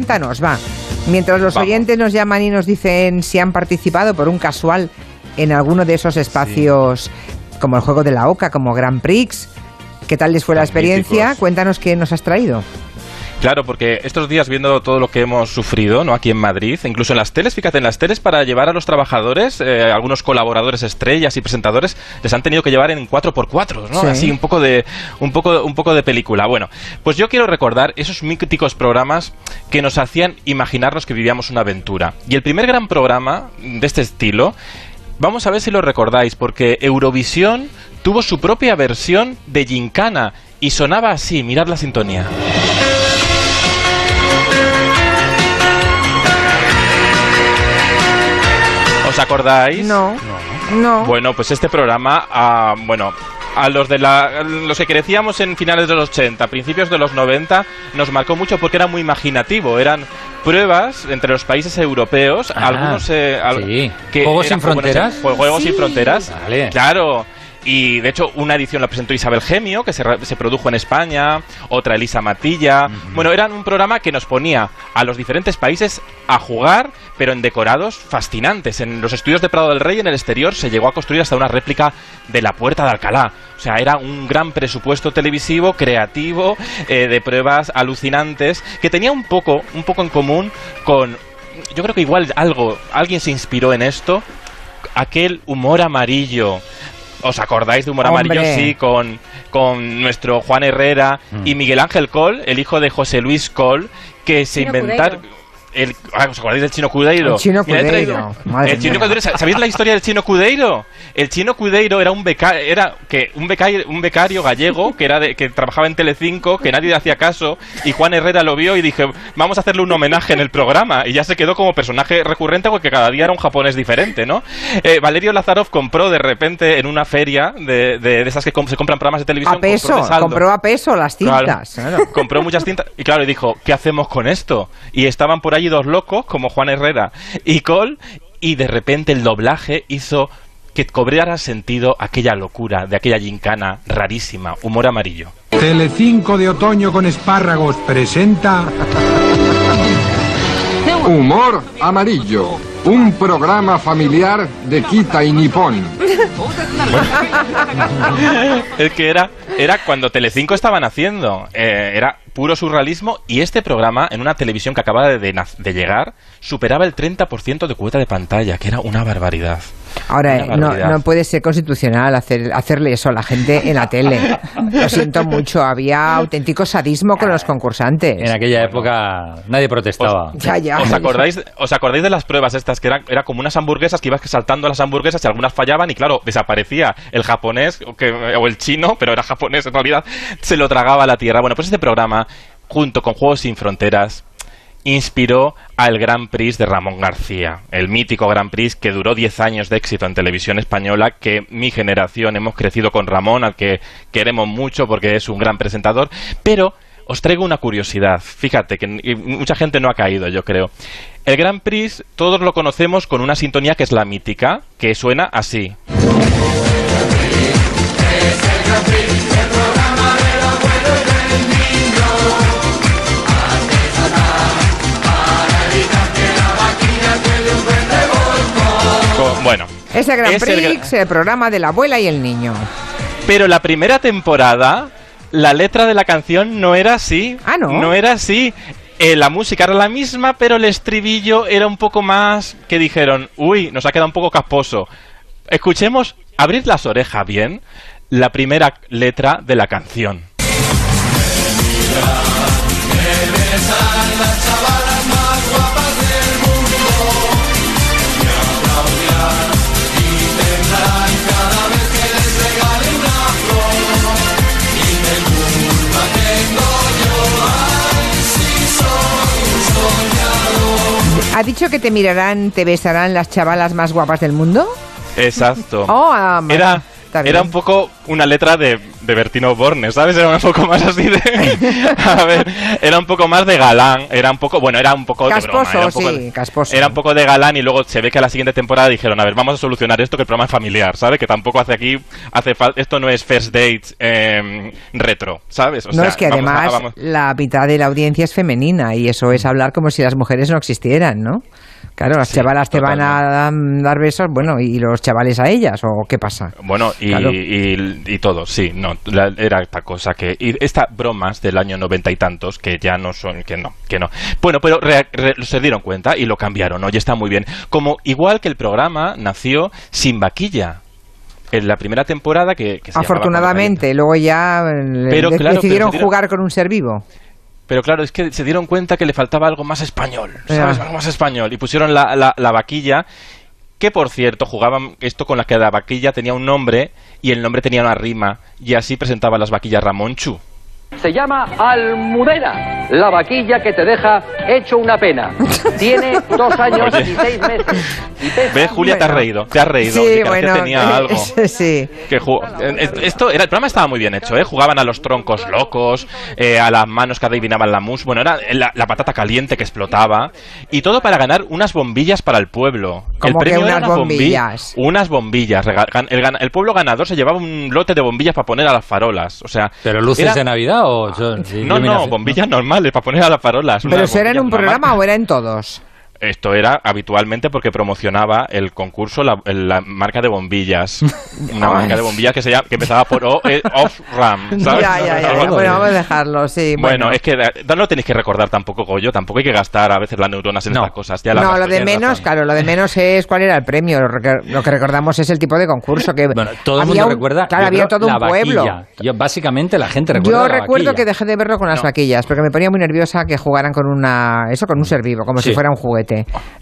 Cuéntanos, va. Mientras los Vamos. oyentes nos llaman y nos dicen si han participado por un casual en alguno de esos espacios, como el juego de la Oca, como Grand Prix, ¿qué tal les fue la experiencia? Cuéntanos qué nos has traído. Claro, porque estos días viendo todo lo que hemos sufrido, ¿no? Aquí en Madrid, incluso en las teles, fíjate, en las teles para llevar a los trabajadores, eh, algunos colaboradores estrellas y presentadores les han tenido que llevar en 4x4, ¿no? Sí. Así un poco de un poco un poco de película. Bueno, pues yo quiero recordar esos míticos programas que nos hacían imaginarnos que vivíamos una aventura. Y el primer gran programa de este estilo Vamos a ver si lo recordáis, porque Eurovisión tuvo su propia versión de Gincana y sonaba así, mirad la sintonía. ¿Os acordáis? No, no. Bueno, pues este programa, ah, bueno, a los de la, los que crecíamos en finales de los 80, principios de los 90, nos marcó mucho porque era muy imaginativo. Eran pruebas entre los países europeos, Ah, algunos eh, al- sí. ¿Juegos sin fronteras? sí, Juegos sin fronteras. Vale. Claro. Y de hecho, una edición la presentó Isabel Gemio, que se, se produjo en España, otra Elisa Matilla. Bueno, eran un programa que nos ponía a los diferentes países a jugar, pero en decorados fascinantes. En los estudios de Prado del Rey, en el exterior, se llegó a construir hasta una réplica de la Puerta de Alcalá. O sea, era un gran presupuesto televisivo, creativo, eh, de pruebas alucinantes, que tenía un poco, un poco en común con. Yo creo que igual algo, alguien se inspiró en esto, aquel humor amarillo. ¿Os acordáis de humor Hombre. amarillo? Sí, con, con nuestro Juan Herrera y Miguel Ángel Col, el hijo de José Luis Col, que se inventaron. El, ah, ¿Os acordáis del chino Cudeiro? El Chino Mira, he traído- Cudeiro, madre El chino mía. Cudeiro, ¿Sabéis la historia del chino Cudeiro? El chino Cudeiro era un becario, era que un becario, un becario gallego que era de, que trabajaba en Telecinco, que nadie le hacía caso y Juan Herrera lo vio y dije vamos a hacerle un homenaje en el programa y ya se quedó como personaje recurrente porque cada día era un japonés diferente, ¿no? Eh, Valerio Lazarov compró de repente en una feria de, de, de esas que com- se compran programas de televisión A peso, compró de saldo. compró a peso las cintas. claro. Compró muchas tintas y claro, y dijo, ¿qué hacemos con esto? Y estaban por allí dos locos, como Juan Herrera y Cole, y de repente el doblaje hizo que cobrara sentido aquella locura de aquella gincana rarísima, humor amarillo. Telecinco de otoño con espárragos presenta Humor amarillo, un programa familiar de Kita y Nippon. El que era, era cuando Telecinco estaban haciendo, eh, era puro surrealismo y este programa en una televisión que acababa de, de llegar superaba el 30% de cuota de pantalla, que era una barbaridad. Ahora, Una barbaridad. no puede ser constitucional hacer, hacerle eso a la gente en la tele. Lo siento mucho, había auténtico sadismo con los concursantes. En aquella época nadie protestaba. Ya, ya. ¿Os acordáis, ¿Os acordáis de las pruebas estas? Que era, era como unas hamburguesas que ibas saltando las hamburguesas y algunas fallaban y claro, desaparecía el japonés o, o el chino, pero era japonés en realidad, se lo tragaba a la tierra. Bueno, pues este programa, junto con Juegos Sin Fronteras, inspiró al Gran Prix de Ramón García, el mítico Gran Prix que duró 10 años de éxito en televisión española, que mi generación hemos crecido con Ramón, al que queremos mucho porque es un gran presentador, pero os traigo una curiosidad, fíjate que mucha gente no ha caído, yo creo. El Gran Prix todos lo conocemos con una sintonía que es la mítica, que suena así. Bueno, Ese Gran es el gra- Prix, el programa de la abuela y el niño. Pero la primera temporada, la letra de la canción no era así. Ah, ¿no? No era así. Eh, la música era la misma, pero el estribillo era un poco más que dijeron, uy, nos ha quedado un poco casposo. Escuchemos, abrid las orejas bien, la primera letra de la canción. ¿Ha dicho que te mirarán, te besarán las chavalas más guapas del mundo? Exacto. Oh, vale. era Era un poco una letra de de Bertino Borne, ¿sabes? Era un poco más así de... a ver, era un poco más de galán, era un poco... Bueno, era un poco de broma, Casposo, era un poco sí, de- casposo. Era un poco de galán y luego se ve que a la siguiente temporada dijeron, a ver, vamos a solucionar esto, que el programa es familiar, ¿sabes? Que tampoco hace aquí, hace esto no es first date eh, retro, ¿sabes? O no, sea, es que vamos además vamos- la mitad de la audiencia es femenina y eso es hablar como si las mujeres no existieran, ¿no? Claro, las Sí, chavalas te van a dar besos, bueno, y los chavales a ellas, ¿o qué pasa? Bueno, y, Claro. y, y todo, sí, no, la- era esta cosa que... Y estas bromas del año noventa y tantos, que ya no son, que no, que no. Bueno, pero re- re- se dieron cuenta y lo cambiaron, oye, está muy bien. Como igual que el programa nació sin vaquilla. En la primera temporada que... que se Afortunadamente, luego ya eh, Pero de- claro, decidieron pero jugar con un ser vivo. Pero claro, es que se dieron cuenta que le faltaba algo más español, ¿sabes? Algo más español. Y pusieron la, la, la vaquilla, que por cierto, jugaban esto con la que la vaquilla tenía un nombre y el nombre tenía una rima. Y así presentaban las vaquillas Ramonchu. Se llama Almudena, la vaquilla que te deja hecho una pena. Tiene dos años Oye. y seis meses. ¿Ves, Julia? Te has Bueno. reído, te has reído. Sí, Oye, que bueno, tenía algo. sí. Que eh, eh, esto era, el programa estaba muy bien hecho, ¿eh? Jugaban a los troncos locos, eh, a las manos que adivinaban la mus. Bueno, era la, la patata caliente que explotaba. Y todo para ganar unas bombillas para el pueblo. el ¿Cómo que premio era unas una bombi- bombillas? unas bombillas. El, gan- el pueblo ganador se llevaba un lote de bombillas para poner a las farolas. O sea, ¿Pero luces era- de Navidad o son de No, no, bombillas normales para poner a las farolas. ¿Pero eso era en un programa o era en todos? Esto era habitualmente porque promocionaba el concurso la, la marca de bombillas. Una marca de bombillas que, se llama, que empezaba por o, eh, Off Ram. ¿sabes? Ya, ya, ya, ya. Bueno, vamos a dejarlo, sí. Bueno, es que no lo tenéis que recordar tampoco, Goyo. Tampoco hay que gastar a veces las neuronas en No. estas cosas. Ya no, gasto, lo de menos, razón. claro, lo de menos es cuál era el premio. Lo que, lo que recordamos es el tipo de concurso que Bueno, todo el mundo un- recuerda. Claro, yo había todo un pueblo. vaquilla. Yo, básicamente la gente recuerda. Yo la recuerdo vaquilla. que dejé de verlo con las No. vaquillas, porque me ponía muy nerviosa que jugaran con una eso con un ser vivo, como si fuera un juguete.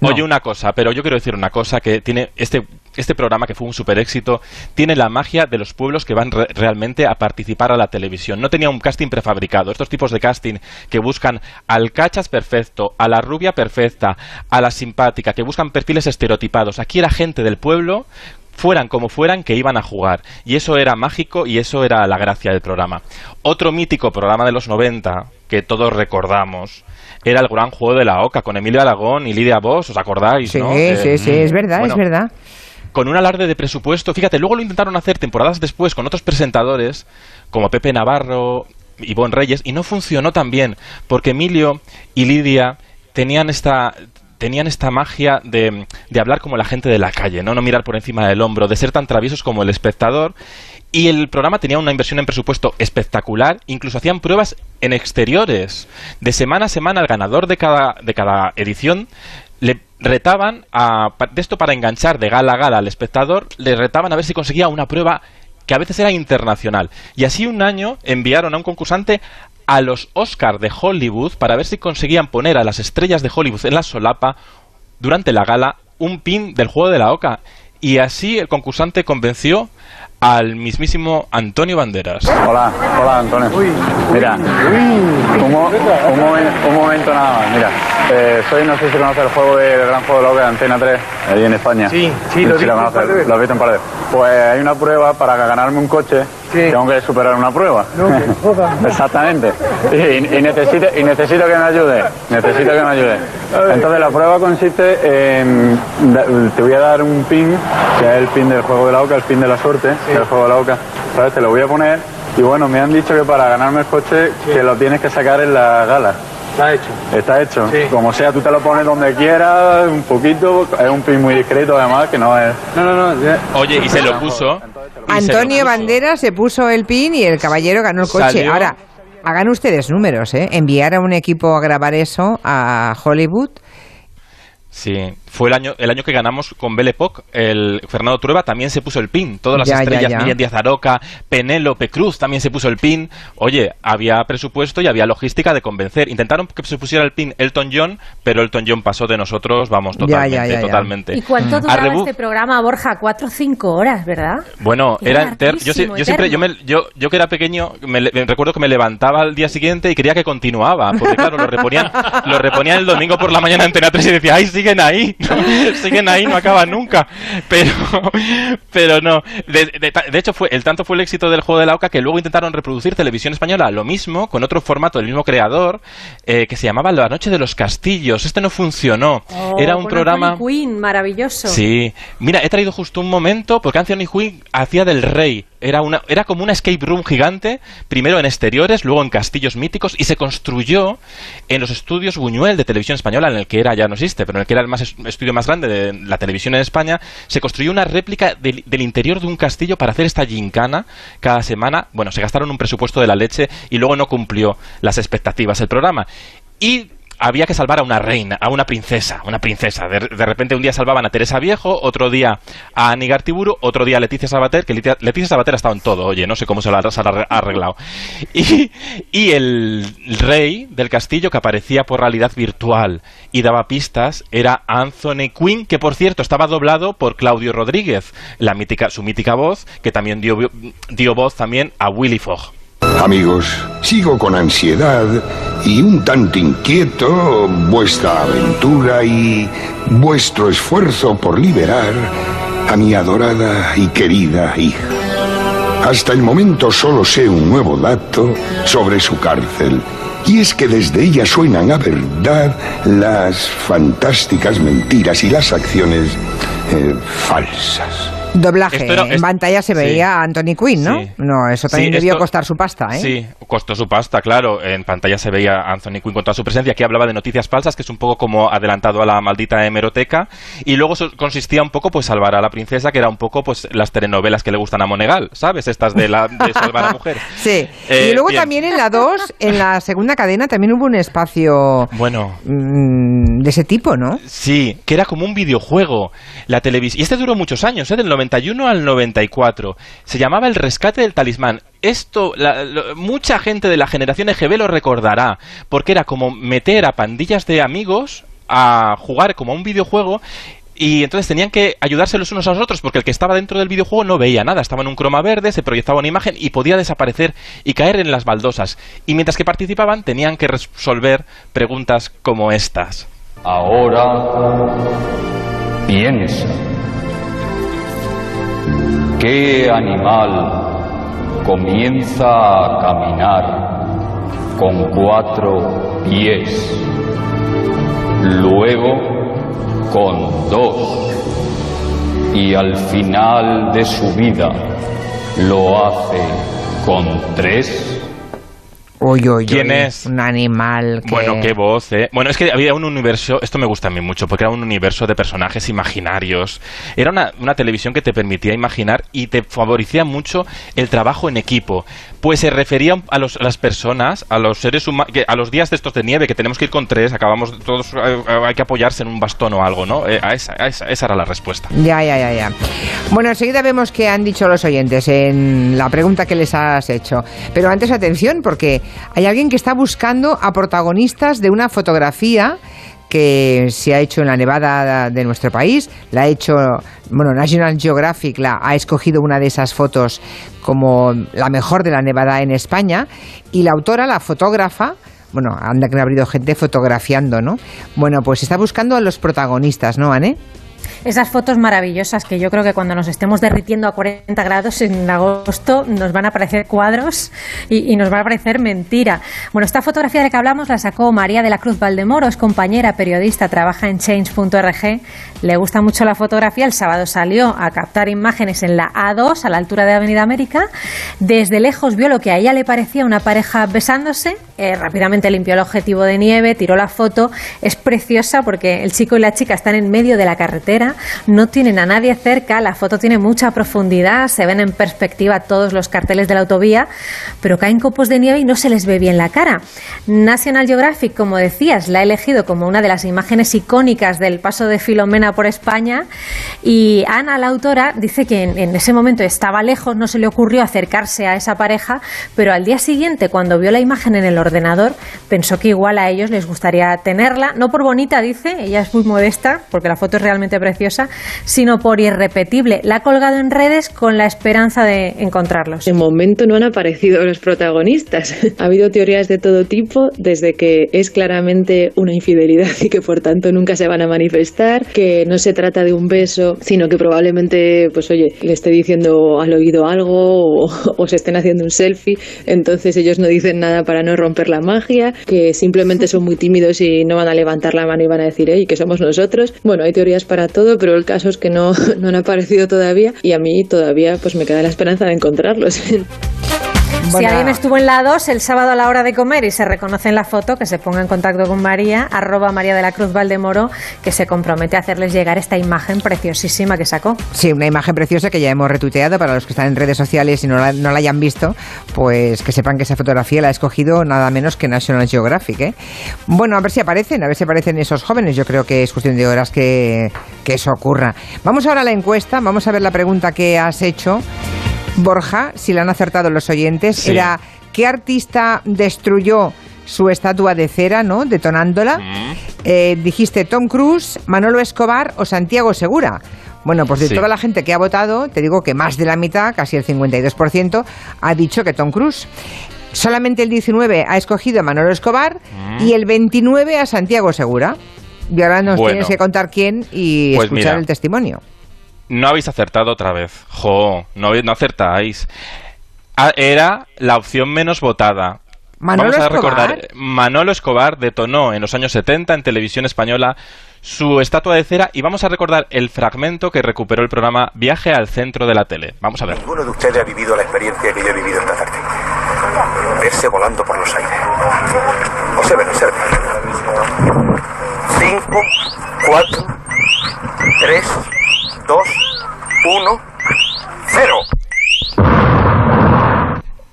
Oye, una cosa, pero yo quiero decir una cosa que tiene este este programa que fue un super éxito tiene la magia de los pueblos que van re- realmente a participar a la televisión. No tenía un casting prefabricado. Estos tipos de casting que buscan al cachas perfecto, a la rubia perfecta, a la simpática, que buscan perfiles estereotipados. Aquí era gente del pueblo fueran como fueran que iban a jugar y eso era mágico y eso era la gracia del programa. Otro mítico programa de los 90 que todos recordamos era el gran juego de la Oca con Emilio Aragón y Lidia Vos, ¿os acordáis? Sí, no? sí, Eh, sí, es verdad, bueno, es verdad. con un alarde de presupuesto. Fíjate, luego lo intentaron hacer temporadas después con otros presentadores, como Pepe Navarro, Ivonne Reyes, y no funcionó tan bien, porque Emilio y Lidia tenían esta tenían esta magia de, de hablar como la gente de la calle, ¿no? no mirar por encima del hombro, de ser tan traviesos como el espectador. Y el programa tenía una inversión en presupuesto espectacular, incluso hacían pruebas en exteriores. De semana a semana, el ganador de cada, de cada edición le retaban a, de esto para enganchar de gala a gala al espectador, le retaban a ver si conseguía una prueba que a veces era internacional. Y así un año enviaron a un concursante a los Oscars de Hollywood para ver si conseguían poner a las estrellas de Hollywood en la solapa durante la gala un pin del juego de la Oca. Y así el concursante convenció al mismísimo Antonio Banderas. Hola, hola Antonio. Mira, un, mo- un momen- un momento nada más. Mira, eh, soy, no sé si conoces el juego de, el gran juego de Loca de Antena 3, ahí en España. Sí, sí, lo he Si visto. Lo has visto un par de veces. Pues hay una prueba para ganarme un coche. Tengo que superar una prueba. Exactamente. Y, y necesito, y necesito que me ayude. Necesito que me ayude. Entonces la prueba consiste en... Te voy a dar un pin, que es el pin del juego de la OCA, el pin de la suerte, que es el juego de la OCA. ¿Sabes? Te lo voy a poner. Y bueno, me han dicho que para ganarme el coche, que lo tienes que sacar en la gala. Está hecho. Está hecho. Sí. Como sea, tú te lo pones donde quieras, un poquito. Es un pin muy discreto además, que no es... No, no, no. ya- Oye, y se lo puso. Antonio puso. Banderas se puso el pin y el caballero ganó el coche. Salió- Ahora, hagan ustedes números, ¿eh? Enviar a un equipo a grabar eso a Hollywood. Sí, fue el año, el año que ganamos con Belle Époque, el Fernando Trueba también se puso el pin, todas las Ya, ya, estrellas, ya. Miriam Díaz Aroca, Penélope Cruz también se puso el pin. Oye, había presupuesto y había logística de convencer. Intentaron que se pusiera el pin Elton John, pero Elton John pasó de nosotros, vamos, Ya, totalmente, ya, ya, ya. totalmente. ¿Y cuánto A duraba Rebu- este programa, Borja? Cuatro o cinco horas, ¿verdad? Bueno, Era era enter- yo, siempre, yo, me- yo, yo que era pequeño, me, le- me recuerdo que me levantaba al día siguiente y quería que continuaba, porque claro, lo reponían, lo reponían el domingo por la mañana en Antena 3 y decía, ay, siguen ahí. Siguen ahí, no acaban nunca. Pero, pero no. De, de- de hecho, fue el tanto fue el éxito del juego de la Oca que luego intentaron reproducir televisión española lo mismo, con otro formato del mismo creador, eh, que se llamaba La Noche de los Castillos. Este no funcionó. Oh, Era un programa. Anthony Quinn, maravilloso. Sí, mira, he traído justo un momento porque Anthony Quinn hacía del rey. Era, una, era como una escape room gigante, primero en exteriores, luego en castillos míticos, y se construyó en los estudios Buñuel de televisión española, en el que era, ya no existe, pero en el que era el más es- estudio más grande de la televisión en España, se construyó una réplica del, del interior de un castillo para hacer esta gincana cada semana. Bueno, se gastaron un presupuesto de la leche y luego no cumplió las expectativas el programa. Y había que salvar a una reina, a una princesa, una princesa. De, repente un día salvaban a Teresa Viejo, otro día a Ani Gartiburu, otro día a Leticia Sabater, que Leticia, Sabater ha estado en todo, oye, no sé cómo se lo ha, se lo ha arreglado. Y, y el rey del castillo que aparecía por realidad virtual y daba pistas era Anthony Quinn, que por cierto estaba doblado por Claudio Rodríguez, la mítica, su mítica voz, que también dio, dio voz también a Willy Fogg. Amigos, sigo con ansiedad y un tanto inquieto vuestra aventura y vuestro esfuerzo por liberar a mi adorada y querida hija. Hasta el momento solo sé un nuevo dato sobre su cárcel. Y es que desde ella suenan a verdad las fantásticas mentiras y las acciones eh, falsas. Doblaje. Era- en es- pantalla se sí. veía a Anthony Quinn, ¿no? Sí. No, eso también Sí, debió esto- costar su pasta, ¿eh? Sí, costó su pasta, claro. En pantalla se veía a Anthony Quinn con toda su presencia. Aquí hablaba de noticias falsas, que es un poco como adelantado a la maldita hemeroteca. Y luego consistía un poco, pues, salvar a la princesa, que era un poco, pues, las telenovelas que le gustan a Monegal, ¿sabes? Estas de, la, de salvar a mujer. Sí. Eh, y luego bien. también en la 2, en la segunda cadena, también hubo un espacio Bueno, mm, de ese tipo, ¿no? Sí, que era como un videojuego. La televisión. Y este duró muchos años, ¿eh? del 91 al 94. Se llamaba El Rescate del Talismán. Esto, la- mucha gente de la generación EGB lo recordará, porque era como meter a pandillas de amigos a jugar como a un videojuego. Y entonces tenían que ayudarse los unos a los otros porque el que estaba dentro del videojuego no veía nada, estaba en un croma verde, se proyectaba una imagen y podía desaparecer y caer en las baldosas. Y mientras que participaban tenían que resolver preguntas como estas. Ahora piensa. ¿Qué animal comienza a caminar con cuatro pies? Luego con dos. Y al final de su vida lo hace con tres. Uy, uy, ¿Quién uy, es? Un animal que... Bueno, qué voz, ¿eh? Bueno, es que había un universo, esto me gusta a mí mucho, porque era un universo de personajes imaginarios. Era una, una televisión que te permitía imaginar y te favorecía mucho el trabajo en equipo. Pues se refería a, los- a las personas, a los seres humanos, a los días de estos de nieve, que tenemos que ir con tres, acabamos todos, eh, hay que apoyarse en un bastón o algo, ¿no? Eh, a esa, a esa, esa era la respuesta. Ya, ya, ya, ya. Bueno, enseguida vemos qué han dicho los oyentes en la pregunta que les has hecho. Pero antes, atención, porque hay alguien que está buscando a protagonistas de una fotografía que se ha hecho en la nevada de nuestro país, la ha hecho, bueno, National Geographic la ha escogido una de esas fotos como la mejor de la nevada en España y la autora, la fotógrafa, bueno, anda que ha habido gente fotografiando, ¿no? Bueno, pues está buscando a los protagonistas, ¿no, Anne? Esas fotos maravillosas que yo creo que cuando nos estemos derritiendo a 40 grados en agosto nos van a parecer cuadros y, nos va a parecer mentira. Bueno, esta fotografía de la que hablamos la sacó María de la Cruz Valdemoro, es compañera, periodista, trabaja en change.org, le gusta mucho la fotografía, el sábado salió a captar imágenes en la A2 a la altura de Avenida América, desde lejos vio lo que a ella le parecía una pareja besándose, eh, rápidamente limpió el objetivo de nieve, tiró la foto, es preciosa porque el chico y la chica están en medio de la carretera, no tienen a nadie cerca, la foto tiene mucha profundidad, se ven en perspectiva todos los carteles de la autovía, pero caen copos de nieve y no se les ve bien la cara. National Geographic, como decías, la ha elegido como una de las imágenes icónicas del paso de Filomena por España y Ana, la autora, dice que en, en ese momento estaba lejos, no se le ocurrió acercarse a esa pareja, pero al día siguiente, cuando vio la imagen en el ordenador, pensó que igual a ellos les gustaría tenerla, no por bonita, dice, ella es muy modesta, porque la foto es realmente preciosa, sino por irrepetible. La ha colgado en redes con la esperanza de encontrarlos. De momento no han aparecido los protagonistas. ha habido teorías de todo tipo, desde que es claramente una infidelidad y que por tanto nunca se van a manifestar, que no se trata de un beso, sino que probablemente, pues oye, le esté diciendo al oído algo o, o se estén haciendo un selfie, entonces ellos no dicen nada para no romper la magia, que simplemente son muy tímidos y no van a levantar la mano y van a decir, hey, que somos nosotros. Bueno, hay teorías para todo, pero el caso es que no, no han aparecido todavía y a mí todavía pues me queda la esperanza de encontrarlos. Si alguien estuvo en la 2 el sábado a la hora de comer y se reconoce en la foto, que se ponga en contacto con María, arroba María de la Cruz Valdemoro, que se compromete a hacerles llegar esta imagen preciosísima que sacó. Sí, una imagen preciosa que ya hemos retuiteado para los que están en redes sociales y no la, no la hayan visto, pues que sepan que esa fotografía la ha escogido nada menos que National Geographic. ¿eh? Bueno, a ver si aparecen, a ver si aparecen esos jóvenes. Yo creo que es cuestión de horas que, que eso ocurra. Vamos ahora a la encuesta, vamos a ver la pregunta que has hecho. Borja, si la han acertado los oyentes, Sí. era ¿qué artista destruyó su estatua de cera, ¿no? Detonándola. Mm. Eh, dijiste Tom Cruise, Manolo Escobar o Santiago Segura. Bueno, pues de Sí. toda la gente que ha votado, te digo que más de la mitad, casi el 52%, ha dicho que Tom Cruise. Solamente el 19 ha escogido a Manolo Escobar Mm. y el 29 a Santiago Segura. Y ahora nos Bueno. tienes que contar quién y Pues escuchar mira. el testimonio. No habéis acertado otra vez. Jo, no, habéis- no acertáis. Ah, Era la opción menos votada. Manolo Vamos a Escobar. recordar, Manolo Escobar detonó en los años 70 en televisión española su estatua de cera y vamos a recordar el fragmento que recuperó el programa Viaje al centro de la tele. Vamos a ver. Ninguno de ustedes ha vivido la experiencia que yo he vivido esta tarde. Verse volando por los aires. Observen, observen. Cinco, cuatro, tres, dos, uno, cero.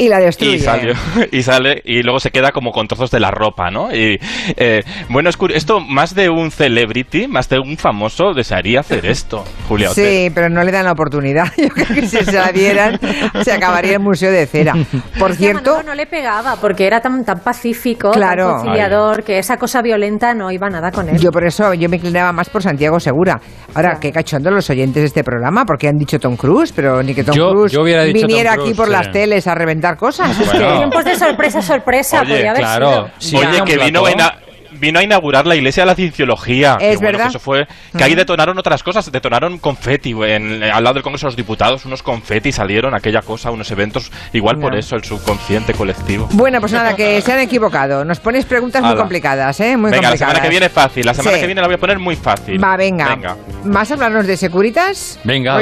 Y la destruye. Y, salió, y sale y luego se queda como con trozos de la ropa, ¿no? Y eh, bueno, es esto más de un celebrity, más de un famoso desearía hacer esto, Julia Otero. Sí, pero no le dan la oportunidad. Yo creo que si se la dieran, se acabaría el Museo de Cera. Por Es que a cierto, no le pegaba porque era tan, tan pacífico, Claro. tan conciliador, que esa cosa violenta no iba nada con él. yo por eso yo me inclinaba más por Santiago Segura. Ahora, qué cachondo los oyentes de este programa, porque han dicho Tom Cruise, pero ni que Tom Yo- Cruise yo hubiera dicho viniera Tom aquí Cruise, por las sí. teles a reventar cosas. Es Bueno. que- Tiempos de sorpresa, sorpresa, Oye, podría haber claro. sido. Sí, Oye, que vino, a ina- vino a inaugurar la iglesia de la cienciología. Es Que bueno, verdad. que eso fue, que ahí detonaron otras cosas, detonaron confeti, en, al lado del Congreso de los Diputados, unos confeti salieron, aquella cosa, unos eventos, igual por eso el subconsciente colectivo. Bueno, pues nada, que se han equivocado. Nos ponéis preguntas muy complicadas, ¿eh? Muy venga, la semana que viene fácil, la semana Sí. que viene la voy a poner muy fácil. Va, venga. Venga. ¿Vas a hablarnos de Securitas? Venga, Oye,